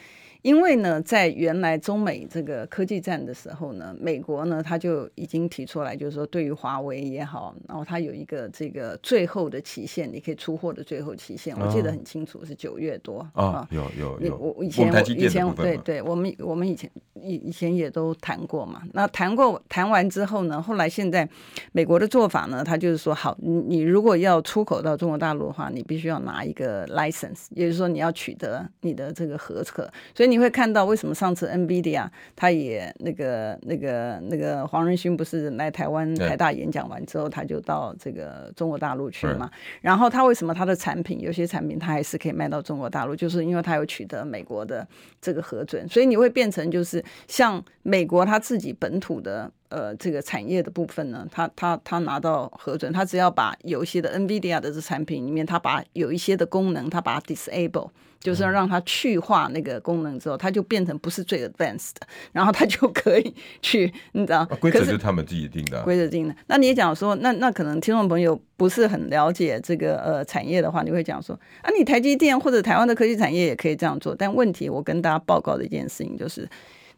因为呢，在原来中美这个科技战的时候呢，美国呢他就已经提出来，就是说对于华为也好，然后它有一个这个最后的期限，你可以出货的最后期限，我记得很清楚是九月多啊、哦。有有有，我以前我以前对对，我们我们以前以以前也都谈过嘛。那谈过谈完之后呢，后来现在美国的做法呢，他就是说，好，你你如果要出口到中国大陆的话，你必须要拿一个 license，也就是说你要取得你的这个核可，所以。你会看到为什么上次 NVIDIA 他也那个那个那个黄仁勋不是来台湾台大演讲完之后，他就到这个中国大陆去嘛？然后他为什么他的产品有些产品他还是可以卖到中国大陆？就是因为他有取得美国的这个核准，所以你会变成就是像美国他自己本土的呃这个产业的部分呢，他他他拿到核准，他只要把有一些的 NVIDIA 的这产品里面，他把有一些的功能，他把它 disable。就是要让它去化那个功能之后，它就变成不是最 advanced 的，然后它就可以去，你知道？规则是他们自己定的。规则定的。那你也讲说，那那可能听众朋友不是很了解这个呃产业的话，你会讲说啊，你台积电或者台湾的科技产业也可以这样做。但问题，我跟大家报告的一件事情就是。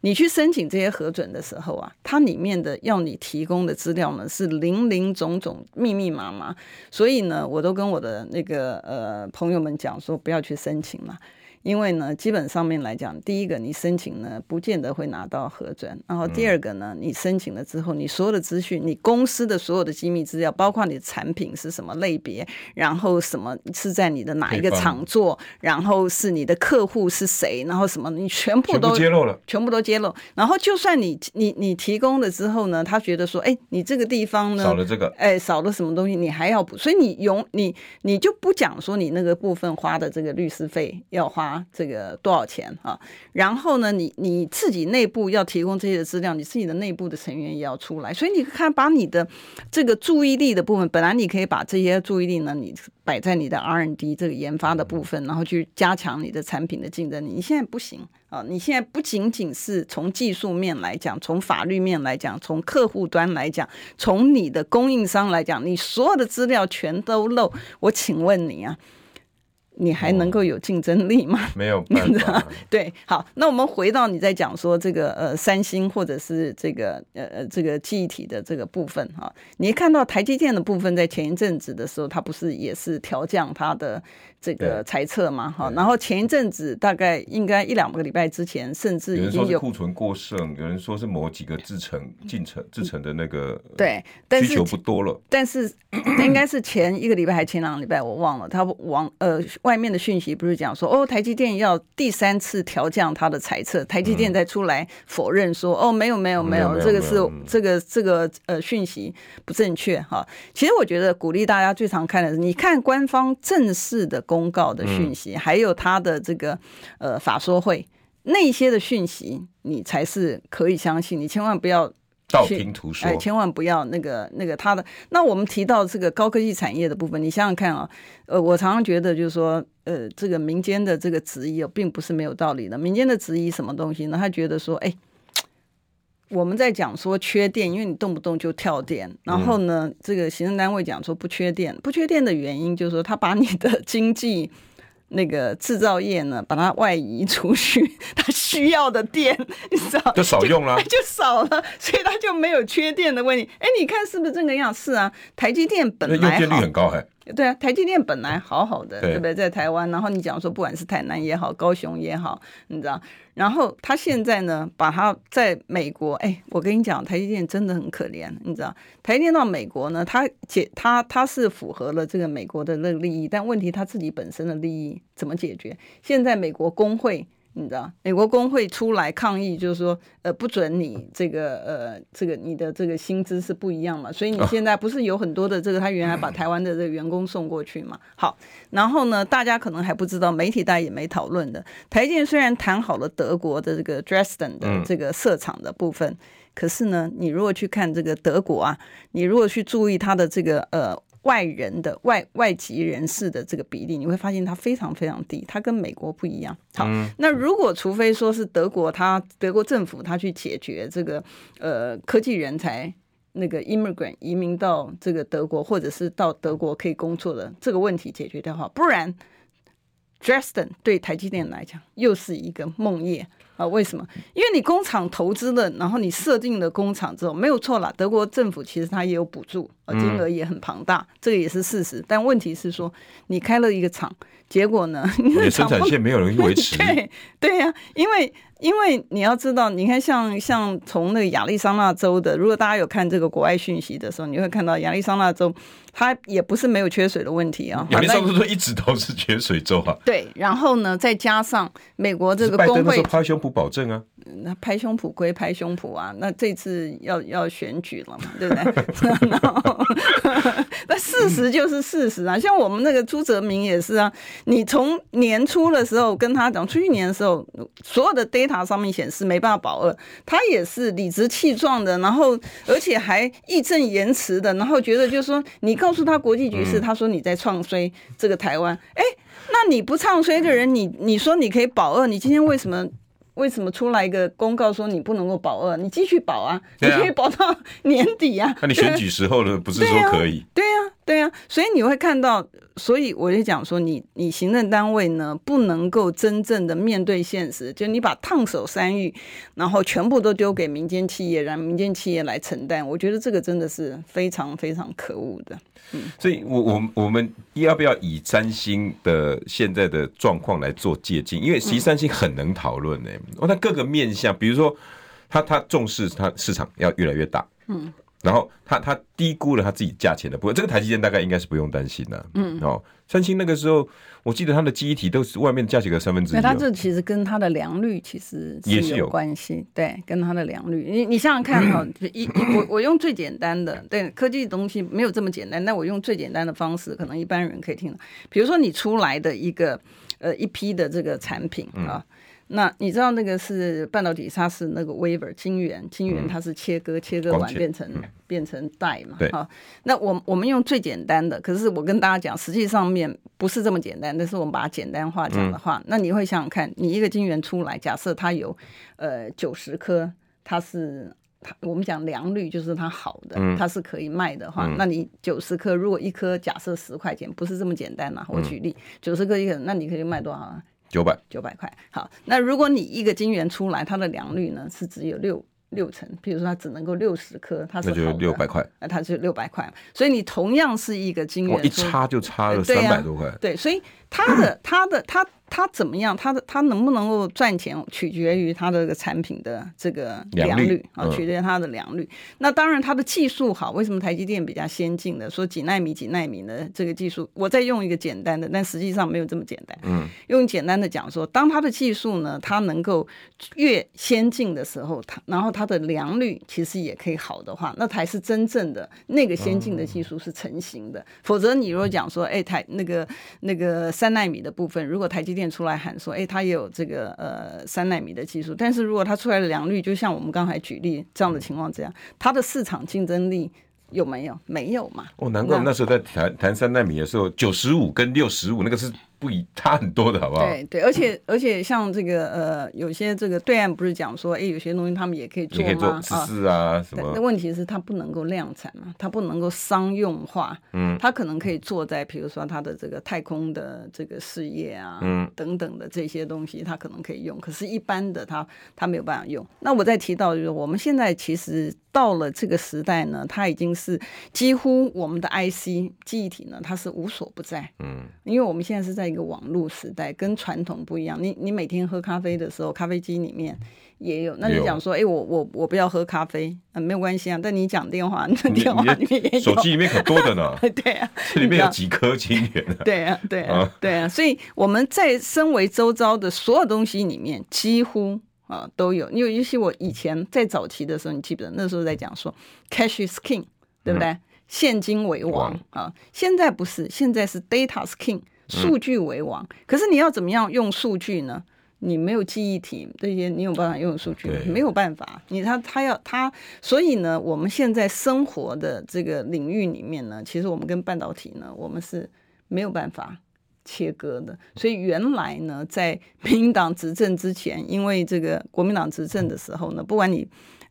你去申请这些核准的时候啊，它里面的要你提供的资料呢是零零总总、密密麻麻，所以呢，我都跟我的那个呃朋友们讲说，不要去申请嘛。因为呢，基本上面来讲，第一个你申请呢，不见得会拿到核准，然后第二个呢，你申请了之后，你所有的资讯，你公司的所有的机密资料，包括你的产品是什么类别，然后什么是在你的哪一个厂做，然后是你的客户是谁，然后什么，你全部都揭露了，全部都揭露。然后就算你你你提供了之后呢，他觉得说，哎，你这个地方呢，少了这个，哎，少了什么东西，你还要补，所以你永你你就不讲说你那个部分花的这个律师费要花啊这个多少钱啊？然后呢，你你自己内部要提供这些资料，你自己的内部的成员也要出来。所以你看，把你的这个注意力的部分，本来你可以把这些注意力呢，你摆在你的 R&D 这个研发的部分，然后去加强你的产品的竞争力。你现在不行啊！你现在不仅仅是从技术面来讲，从法律面来讲，从客户端来讲，从你的供应商来讲，你所有的资料全都漏。我请问你啊？你还能够有竞争力吗？没有办法。对，好，那我们回到你在讲说这个呃三星或者是这个呃呃这个记忆体的这个部分哈，你看到台积电的部分在前一阵子的时候，它不是也是调降它的。这个猜测嘛，哈，然后前一阵子大概应该一两个礼拜之前，甚至已经有，有人说是库存过剩，有人说是某几个制成进程制成的那个 对需求不多了，但是，但是应该是前一个礼拜还前两个礼拜我忘了，他往呃外面的讯息不是讲说哦台积电要第三次调降它的猜测，台积电再出来否认说、嗯、哦没有没有没有，这个是这个这个呃讯息不正确哈。其实我觉得鼓励大家最常看的是你看官方正式的。公告的讯息，还有他的这个呃法说会那些的讯息，你才是可以相信。你千万不要道听途说，哎，千万不要那个那个他的。那我们提到这个高科技产业的部分，你想想看啊，呃，我常常觉得就是说，呃，这个民间的这个质疑并不是没有道理的。民间的质疑什么东西呢？他觉得说，哎。我们在讲说缺电，因为你动不动就跳电。然后呢，嗯、这个行政单位讲说不缺电，不缺电的原因就是说他把你的经济那个制造业呢，把它外移出去，他需要的电，你知道就少用了，就，就少了，所以他就没有缺电的问题。哎，你看是不是这个样？是啊，台积电本来用电率很高，哎。对啊，台积电本来好好的，对，对不对？在台湾，然后你讲说，不管是台南也好，高雄也好，你知道，然后他现在呢，把他在美国，哎，我跟你讲，台积电真的很可怜，你知道，台积电到美国呢，他解他他是符合了这个美国的那个利益，但问题他自己本身的利益怎么解决？现在美国工会。你知道，美国工会出来抗议，就是说，呃，不准你这个，呃，这个你的这个薪资是不一样嘛，所以你现在不是有很多的这个，他原来把台湾的这个员工送过去嘛？好，然后呢，大家可能还不知道，媒体大家也没讨论的，台积电虽然谈好了德国的这个 Dresden 的这个设厂的部分，嗯、可是呢，你如果去看这个德国啊，你如果去注意它的这个，呃。外人的外外籍人士的这个比例，你会发现它非常非常低，它跟美国不一样。好，嗯、那如果除非说是德国，它德国政府它去解决这个呃科技人才那个 immigrant 移民到这个德国，或者是到德国可以工作的这个问题解决的话，不然 Dresden 对台积电来讲又是一个梦魇。啊，为什么？因为你工厂投资了，然后你设定了工厂之后，没有错了。德国政府其实它也有补助，金额也很庞大，这个也是事实。但问题是说，你开了一个厂，结果呢，你的生产线没有人维持。对对呀，因为。因为你要知道，你看像像从那个亚利桑那州的，如果大家有看这个国外讯息的时候，你会看到亚利桑那州它也不是没有缺水的问题啊。亚利桑那州一直都是缺水州啊。对，然后呢，再加上美国这个工会拍胸脯保证啊。那拍胸脯归拍胸脯啊，那这次要要选举了嘛，对不对？然后那事实就是事实啊。像我们那个朱泽明也是啊，你从年初的时候跟他讲，去年的时候所有的 data。上面显示没办法保二，他也是理直气壮的，然后而且还义正言辞的，然后觉得就是说，你告诉他国际局势，他说你在唱衰这个台湾，哎，那你不唱衰的人，你你说你可以保二，你今天为什么为什么出来一个公告说你不能够保二？你继续保啊，你可以保到年底啊。那你选举时候呢，不是说可以？对呀。对啊，所以你会看到，所以我就讲说你，你你行政单位呢，不能够真正的面对现实，就你把烫手山芋，然后全部都丢给民间企业，让民间企业来承担。我觉得这个真的是非常非常可恶的。嗯，所以我我我们要不要以三星的现在的状况来做借鉴？因为其实三星很能讨论呢，哦，它各个面向，比如说他他重视它市场要越来越大，嗯。然后他他低估了他自己价钱的不过，这个台积电大概应该是不用担心的，啊。嗯，哦，三星那个时候，我记得它的记忆体都是外面价钱的三分之一，哦。那它这其实跟它的良率其实也是有关系，对，跟它的良率。你你想想看哈，哦，一我我用最简单的，对，科技的东西没有这么简单，但我用最简单的方式，可能一般人可以听到。比如说你出来的一个呃一批的这个产品啊。嗯那你知道那个是半导体，它是那个 wafer 晶圆，晶圆它是切割，切割完变成变成带嘛？好，那我我们用最简单的，可是我跟大家讲，实际上面不是这么简单。但是我们把它简单化讲的话，那你会想想看，你一个晶圆出来，假设它有呃九十颗，它是它我们讲良率就是它好的，它是可以卖的话，那你九十颗如果一颗假设十块钱，不是这么简单呐。我举例，九十颗一个，那你可以卖多少？九百。九百块，好，那如果你一个晶圆出来，它的良率呢是只有六六成，比如说它只能够六十颗，它是那就六百块，那它是六百块，所以你同样是一个晶圆，一差就差了三百多块，对，对，所以它的它的它。它怎么样？它的它能不能够赚钱，取决于它的这个产品的这个良率啊，取决于它的良率。那当然，它的技术好。为什么台积电比较先进的？说几纳米几纳米的这个技术，我再用一个简单的，但实际上没有这么简单。嗯，用简单的讲说，当它的技术呢，它能够越先进的时候，它然后它的良率其实也可以好的话，那才是真正的那个先进的技术是成型的。否则，你如果讲说，哎，台那个那个三纳米的部分，如果台积电出来喊说，哎，他也有这个呃三纳米的技术，但是如果他出来的良率，就像我们刚才举例这样的情况这样，他的市场竞争力有没有？没有嘛？哦，难怪那时候在谈谈三纳米的时候，九十五跟六十五那个是。不一差很多的好不好？对对，而且而且像这个呃，有些这个对岸不是讲说，哎，有些东西他们也可以做吗？十四啊，啊什么？那问题是它不能够量产嘛，它不能够商用化。嗯，它可能可以做在比如说它的这个太空的这个事业啊，嗯，等等的这些东西，它可能可以用。可是，一般的它它没有办法用。那我再提到就是，我们现在其实到了这个时代呢，它已经是几乎我们的 IC 记忆体呢，它是无所不在。嗯，因为我们现在是在。一个网络时代跟传统不一样，你你每天喝咖啡的时候，咖啡机里面也有。那你讲说，哎、欸，我我我不要喝咖啡，啊，没有关系啊。但你讲电话，那电话里面也有，手机里面可多的呢。对啊，这里面有几颗晶圆。对啊，对啊，对啊。所以我们在身为周遭的所有东西里面，几乎啊都有。因为尤其我以前在早期的时候，你记不得那时候在讲说，cash is king，对不对？嗯、现金为王啊。现在不是，现在是 data is king。数据为王，可是你要怎么样用数据呢？你没有记忆体这些，你有办法用数据吗？没有办法。你他他要他，所以呢，我们现在生活的这个领域里面呢，其实我们跟半导体呢，我们是没有办法切割的。所以原来呢，在民进党执政之前，因为这个国民党执政的时候呢，不管你。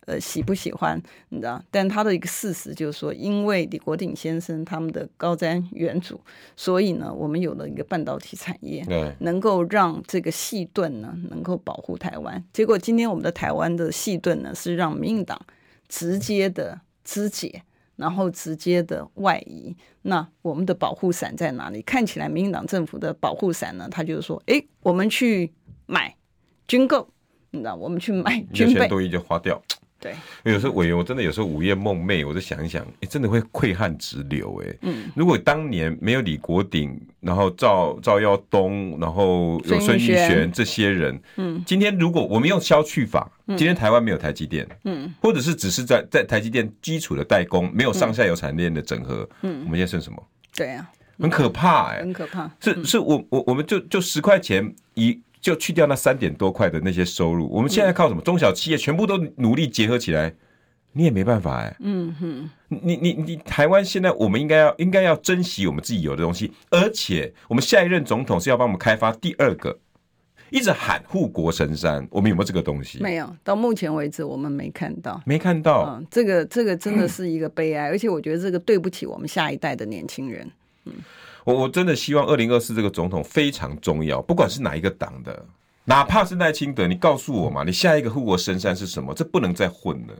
呃，喜不喜欢你知道？但他的一个事实就是说，因为李国鼎先生他们的高瞻远瞩，所以呢，我们有了一个半导体产业，对，能够让这个细盾呢能够保护台湾。结果今天我们的台湾的细盾呢是让民进党直接的肢解，然后直接的外移。那我们的保护伞在哪里？看起来民进党政府的保护伞呢，他就是说，哎，我们去买军购，那，我们去买军备，多已经花掉。对，有时候委员，我真的有时候午夜梦寐，我就想一想，哎，真的会溃汗直流，哎，嗯，如果当年没有李国鼎，然后赵赵耀东，然后有孙玉璇这些人，嗯，今天如果我们用消去法，今天台湾没有台积电，嗯，或者是只是在在台积电基础的代工，没有上下游产业链的整合，嗯，我们现在剩什么？对呀，很可怕，哎，很可怕，是是我我我们就就十块钱一。就去掉那三点多块的那些收入，我们现在靠什么？中小企业全部都努力结合起来，你也没办法哎。嗯哼，你你你，台湾现在我们应该要应该要珍惜我们自己有的东西，而且我们下一任总统是要帮我们开发第二个一直喊护国神山，我们有没有这个东西？没有，到目前为止我们没看到，没看到。嗯，这个这个真的是一个悲哀，而且我觉得这个对不起我们下一代的年轻人。嗯，我我真的希望二零二四这个总统非常重要，不管是哪一个党的，哪怕是赖清德，你告诉我嘛，你下一个护国神山是什么？这不能再混了。